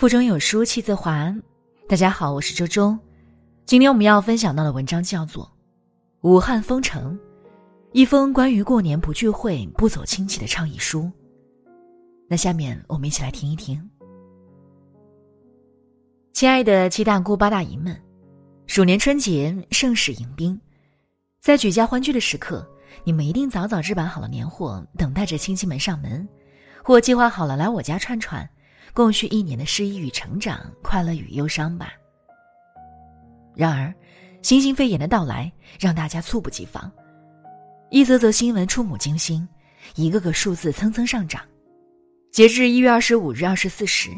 腹中有书气自华。大家好，我是周周。今天我们要分享到的文章叫做《武汉封城》，一封关于过年不聚会、不走亲戚的倡议书。那下面我们一起来听一听。亲爱的七大姑八大姨们，鼠年春节盛世迎宾，在举家欢聚的时刻，你们一定早早置办好了年货，等待着亲戚们上门，或计划好了来我家串串。共叙一年的失意与成长，快乐与忧伤吧。然而，新型肺炎的到来让大家猝不及防，一则则新闻触目惊心，一个个数字蹭蹭上涨。截至一月二十五日二十四时，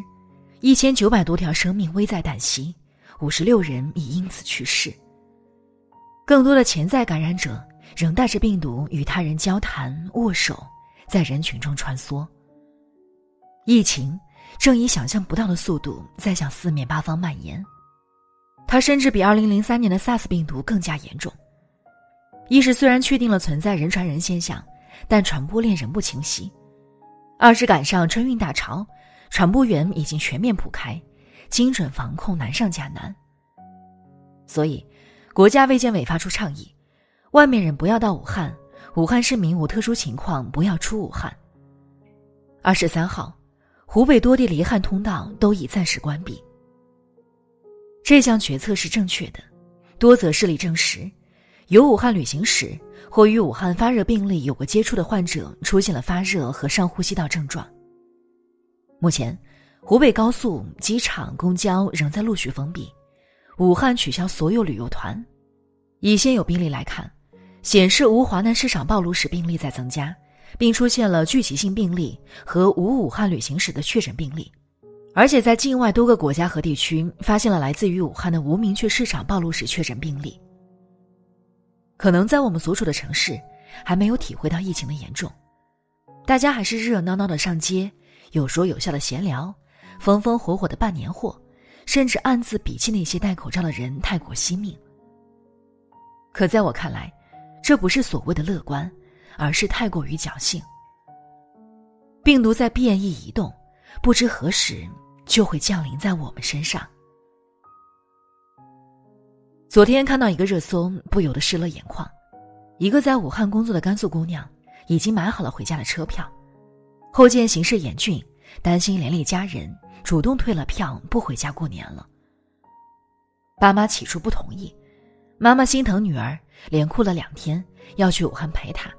一千九百多条生命危在旦夕，五十六人已因此去世。更多的潜在感染者仍带着病毒与他人交谈、握手，在人群中穿梭。疫情。正以想象不到的速度在向四面八方蔓延，它甚至比2003年的 SARS 病毒更加严重。一是虽然确定了存在人传人现象，但传播链仍不清晰；二是赶上春运大潮，传播源已经全面铺开，精准防控难上加难。所以，国家卫健委发出倡议：外面人不要到武汉，武汉市民无特殊情况不要出武汉。二十三号。湖北多地离汉通道都已暂时关闭。这项决策是正确的。多则事例证实，有武汉旅行史或与武汉发热病例有过接触的患者出现了发热和上呼吸道症状。目前，湖北高速、机场、公交仍在陆续封闭，武汉取消所有旅游团。以现有病例来看，显示无华南市场暴露史病例在增加。并出现了聚集性病例和无武汉旅行史的确诊病例，而且在境外多个国家和地区发现了来自于武汉的无明确市场暴露史确诊病例。可能在我们所处的城市还没有体会到疫情的严重，大家还是热热闹闹的上街，有说有笑的闲聊，风风火火的办年货，甚至暗自鄙弃那些戴口罩的人太过惜命。可在我看来，这不是所谓的乐观。而是太过于侥幸。病毒在变异移动，不知何时就会降临在我们身上。昨天看到一个热搜，不由得湿了眼眶。一个在武汉工作的甘肃姑娘，已经买好了回家的车票，后见形势严峻，担心连累家人，主动退了票，不回家过年了。爸妈起初不同意，妈妈心疼女儿，连哭了两天，要去武汉陪她。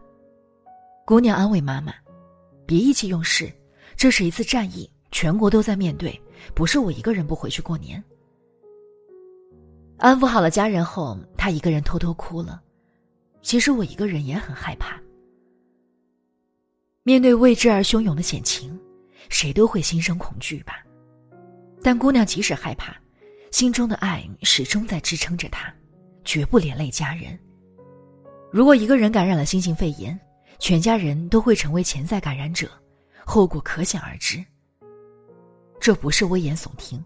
姑娘安慰妈妈：“别意气用事，这是一次战役，全国都在面对，不是我一个人不回去过年。”安抚好了家人后，她一个人偷偷哭了。其实我一个人也很害怕。面对未知而汹涌的险情，谁都会心生恐惧吧。但姑娘即使害怕，心中的爱始终在支撑着她，绝不连累家人。如果一个人感染了新型肺炎，全家人都会成为潜在感染者，后果可想而知。这不是危言耸听。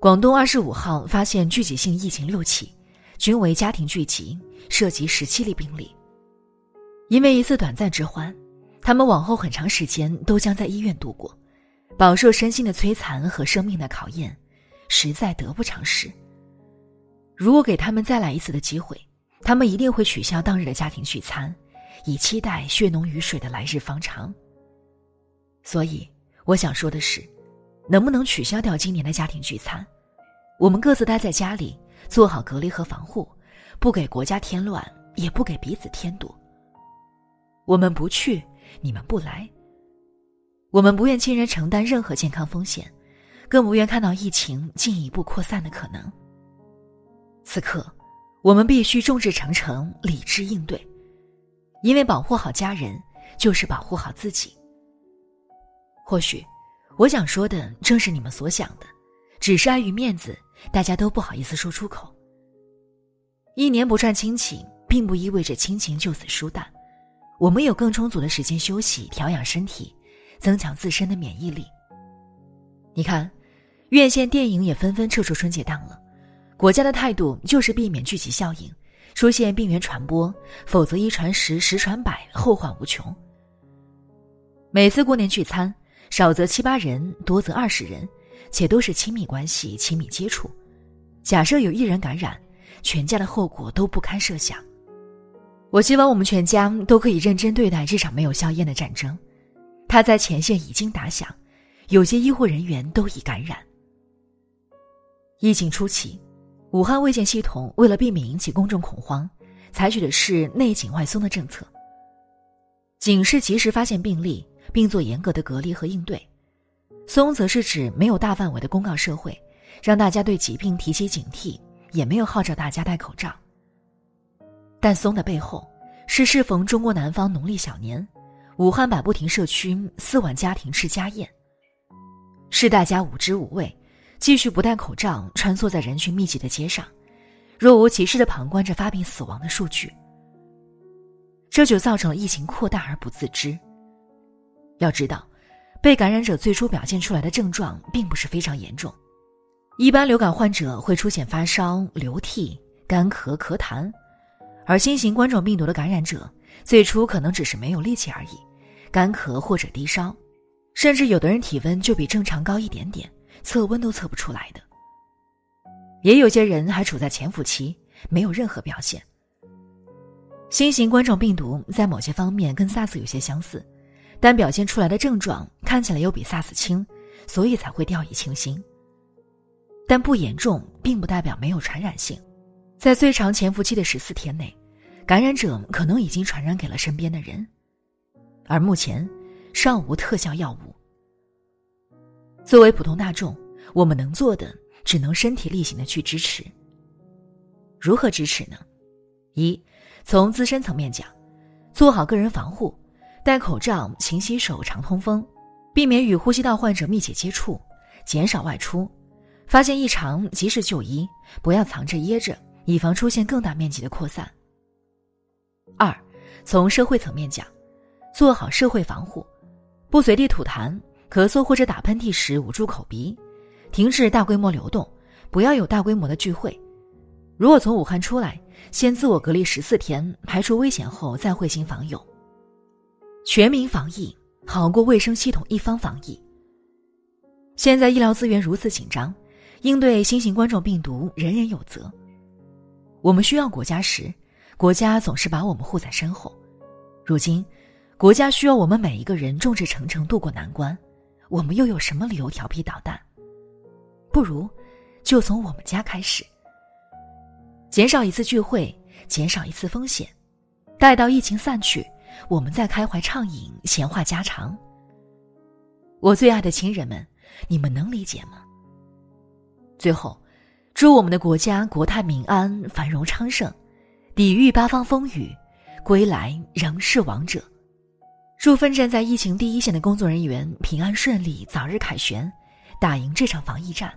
广东二十五号发现聚集性疫情六起，均为家庭聚集，涉及十七例病例。因为一次短暂之欢，他们往后很长时间都将在医院度过，饱受身心的摧残和生命的考验，实在得不偿失。如果给他们再来一次的机会，他们一定会取消当日的家庭聚餐。以期待血浓于水的来日方长。所以，我想说的是，能不能取消掉今年的家庭聚餐？我们各自待在家里，做好隔离和防护，不给国家添乱，也不给彼此添堵。我们不去，你们不来。我们不愿亲人承担任何健康风险，更不愿看到疫情进一步扩散的可能。此刻，我们必须众志成城，理智应对。因为保护好家人，就是保护好自己。或许，我想说的正是你们所想的，只是碍于面子，大家都不好意思说出口。一年不串亲戚，并不意味着亲情就此疏淡，我们有更充足的时间休息、调养身体，增强自身的免疫力。你看，院线电影也纷纷撤出春节档了，国家的态度就是避免聚集效应。出现病源传播，否则一传十，十传百，后患无穷。每次过年聚餐，少则七八人，多则二十人，且都是亲密关系、亲密接触。假设有一人感染，全家的后果都不堪设想。我希望我们全家都可以认真对待这场没有硝烟的战争。它在前线已经打响，有些医护人员都已感染。疫情初期，武汉卫健系统为了避免引起公众恐慌，采取的是内紧外松的政策。紧是及时发现病例，并做严格的隔离和应对；松则是指没有大范围的公告社会。让大家对疾病提起警惕，也没有号召大家戴口罩。但松的背后是适逢中国南方农历小年，武汉百步亭社区四万家庭吃家宴，是大家无知无畏，继续不戴口罩穿梭在人群密集的街上，若无其事的旁观着发病死亡的数据，这就造成了疫情扩大而不自知。要知道，被感染者最初表现出来的症状并不是非常严重。一般流感患者会出现发烧、流涕、干咳、咳痰，而新型冠状病毒的感染者最初可能只是没有力气而已，干咳或者低烧，甚至有的人体温就比正常高一点点，测温都测不出来的。也有些人还处在潜伏期，没有任何表现。新型冠状病毒在某些方面跟 SARS 有些相似，但表现出来的症状看起来又比 SARS 轻，所以才会掉以轻心。但不严重，并不代表没有传染性。在最长潜伏期的十四天内，感染者可能已经传染给了身边的人，而目前尚无特效药物。作为普通大众，我们能做的只能身体力行的去支持。如何支持呢？一，从自身层面讲，做好个人防护，戴口罩、勤洗手、常通风，避免与呼吸道患者密切接触，减少外出。发现异常及时就医，不要藏着掖着，以防出现更大面积的扩散。二，从社会层面讲，做好社会防护，不随地吐痰、咳嗽或者打喷嚏时捂住口鼻，停止大规模流动，不要有大规模的聚会。如果从武汉出来，先自我隔离十四天，排除危险后再会心访友。全民防疫好过卫生系统一方防疫。现在医疗资源如此紧张。应对新型冠状病毒，人人有责。我们需要国家时，国家总是把我们护在身后；如今，国家需要我们每一个人众志成城渡过难关，我们又有什么理由调皮捣蛋？不如，就从我们家开始，减少一次聚会，减少一次风险，待到疫情散去，我们再开怀畅饮，闲话家常。我最爱的亲人们，你们能理解吗？最后，祝我们的国家国泰民安、繁荣昌盛，抵御八方风雨，归来仍是王者。祝奋战在疫情第一线的工作人员平安顺利，早日凯旋，打赢这场防疫战。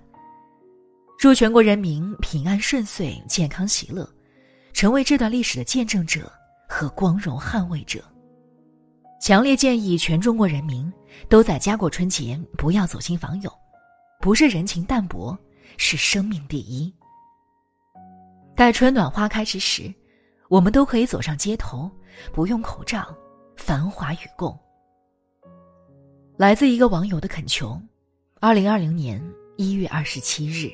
祝全国人民平安顺遂、健康喜乐，成为这段历史的见证者和光荣捍卫者。强烈建议全中国人民都在家过春节，不要走亲访友，不是人情淡薄。是生命第一。待春暖花开之时，我们都可以走上街头，不用口罩，繁华与共。来自一个网友的恳求，二零二零年一月二十七日。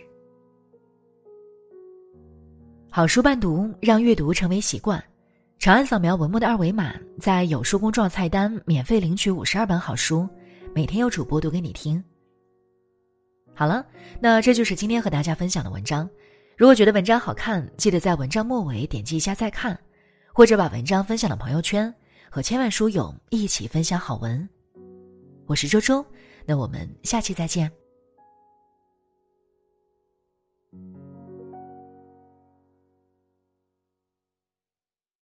好书伴读，让阅读成为习惯。长按扫描文末的二维码，在有书公众号菜单免费领取五十二本好书，每天有主播读给你听。好了，那这就是今天和大家分享的文章。如果觉得文章好看，记得在文章末尾点击一下再看，或者把文章分享到朋友圈，和千万书友一起分享好文。我是周周，那我们下期再见。